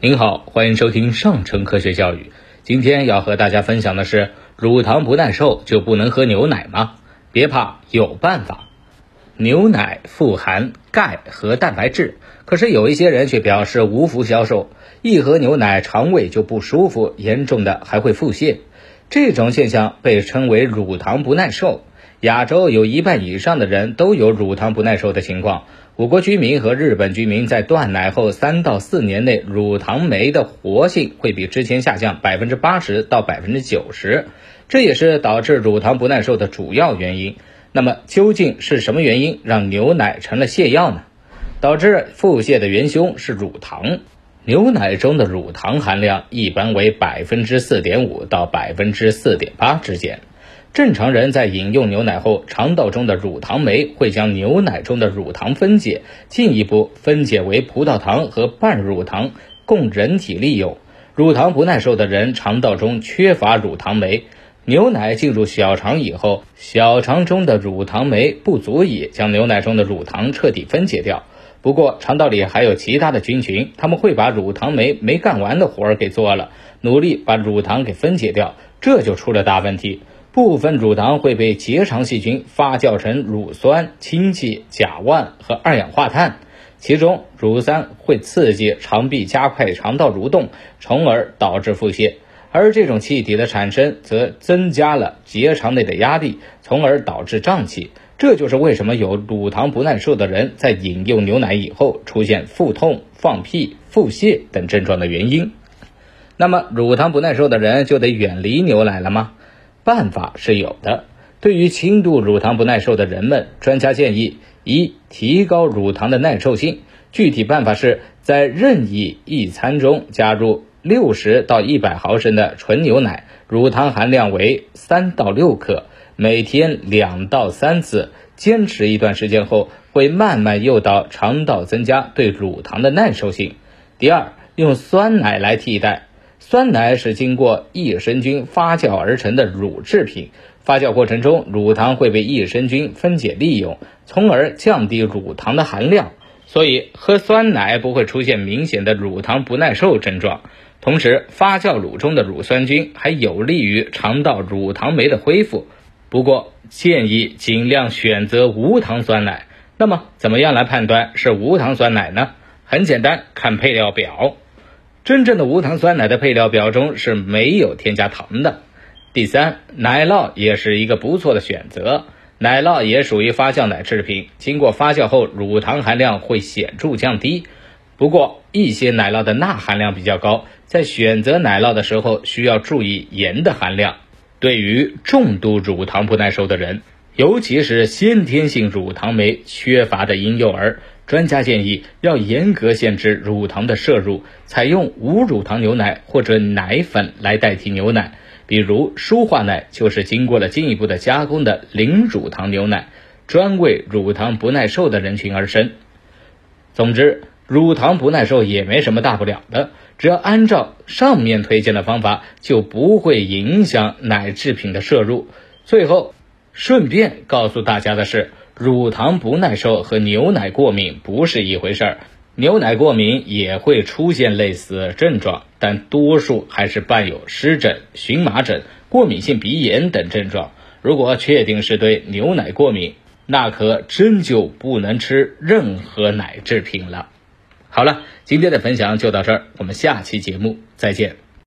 您好，欢迎收听上乘科学教育。今天要和大家分享的是，乳糖不耐受就不能喝牛奶吗？别怕，有办法。牛奶富含钙和蛋白质，可是有一些人却表示无福消受，一喝牛奶肠胃就不舒服，严重的还会腹泻。这种现象被称为乳糖不耐受。亚洲有一半以上的人都有乳糖不耐受的情况。我国居民和日本居民在断奶后三到四年内，乳糖酶的活性会比之前下降百分之八十到百分之九十，这也是导致乳糖不耐受的主要原因。那么，究竟是什么原因让牛奶成了泻药呢？导致腹泻的元凶是乳糖。牛奶中的乳糖含量一般为百分之四点五到百分之四点八之间。正常人在饮用牛奶后，肠道中的乳糖酶会将牛奶中的乳糖分解，进一步分解为葡萄糖和半乳糖，供人体利用。乳糖不耐受的人肠道中缺乏乳糖酶，牛奶进入小肠以后，小肠中的乳糖酶不足以将牛奶中的乳糖彻底分解掉。不过，肠道里还有其他的菌群，他们会把乳糖酶没干完的活儿给做了，努力把乳糖给分解掉，这就出了大问题。部分乳糖会被结肠细菌发酵成乳酸、氢气、甲烷和二氧化碳，其中乳酸会刺激肠壁加快肠道蠕动，从而导致腹泻。而这种气体的产生则增加了结肠内的压力，从而导致胀气。这就是为什么有乳糖不耐受的人在饮用牛奶以后出现腹痛、放屁、腹泻等症状的原因。那么，乳糖不耐受的人就得远离牛奶了吗？办法是有的。对于轻度乳糖不耐受的人们，专家建议：一、提高乳糖的耐受性。具体办法是在任意一餐中加入六十到一百毫升的纯牛奶，乳糖含量为三到六克，每天两到三次，坚持一段时间后，会慢慢诱导肠道增加对乳糖的耐受性。第二，用酸奶来替代。酸奶是经过益生菌发酵而成的乳制品，发酵过程中乳糖会被益生菌分解利用，从而降低乳糖的含量，所以喝酸奶不会出现明显的乳糖不耐受症状。同时，发酵乳中的乳酸菌还有利于肠道乳糖酶的恢复。不过，建议尽量选择无糖酸奶。那么，怎么样来判断是无糖酸奶呢？很简单，看配料表。真正的无糖酸奶的配料表中是没有添加糖的。第三，奶酪也是一个不错的选择。奶酪也属于发酵奶制品，经过发酵后乳糖含量会显著降低。不过，一些奶酪的钠含量比较高，在选择奶酪的时候需要注意盐的含量。对于重度乳糖不耐受的人，尤其是先天性乳糖酶缺乏的婴幼儿。专家建议要严格限制乳糖的摄入，采用无乳糖牛奶或者奶粉来代替牛奶，比如舒化奶就是经过了进一步的加工的零乳糖牛奶，专为乳糖不耐受的人群而生。总之，乳糖不耐受也没什么大不了的，只要按照上面推荐的方法，就不会影响奶制品的摄入。最后，顺便告诉大家的是。乳糖不耐受和牛奶过敏不是一回事儿，牛奶过敏也会出现类似症状，但多数还是伴有湿疹、荨麻疹、过敏性鼻炎等症状。如果确定是对牛奶过敏，那可真就不能吃任何奶制品了。好了，今天的分享就到这儿，我们下期节目再见。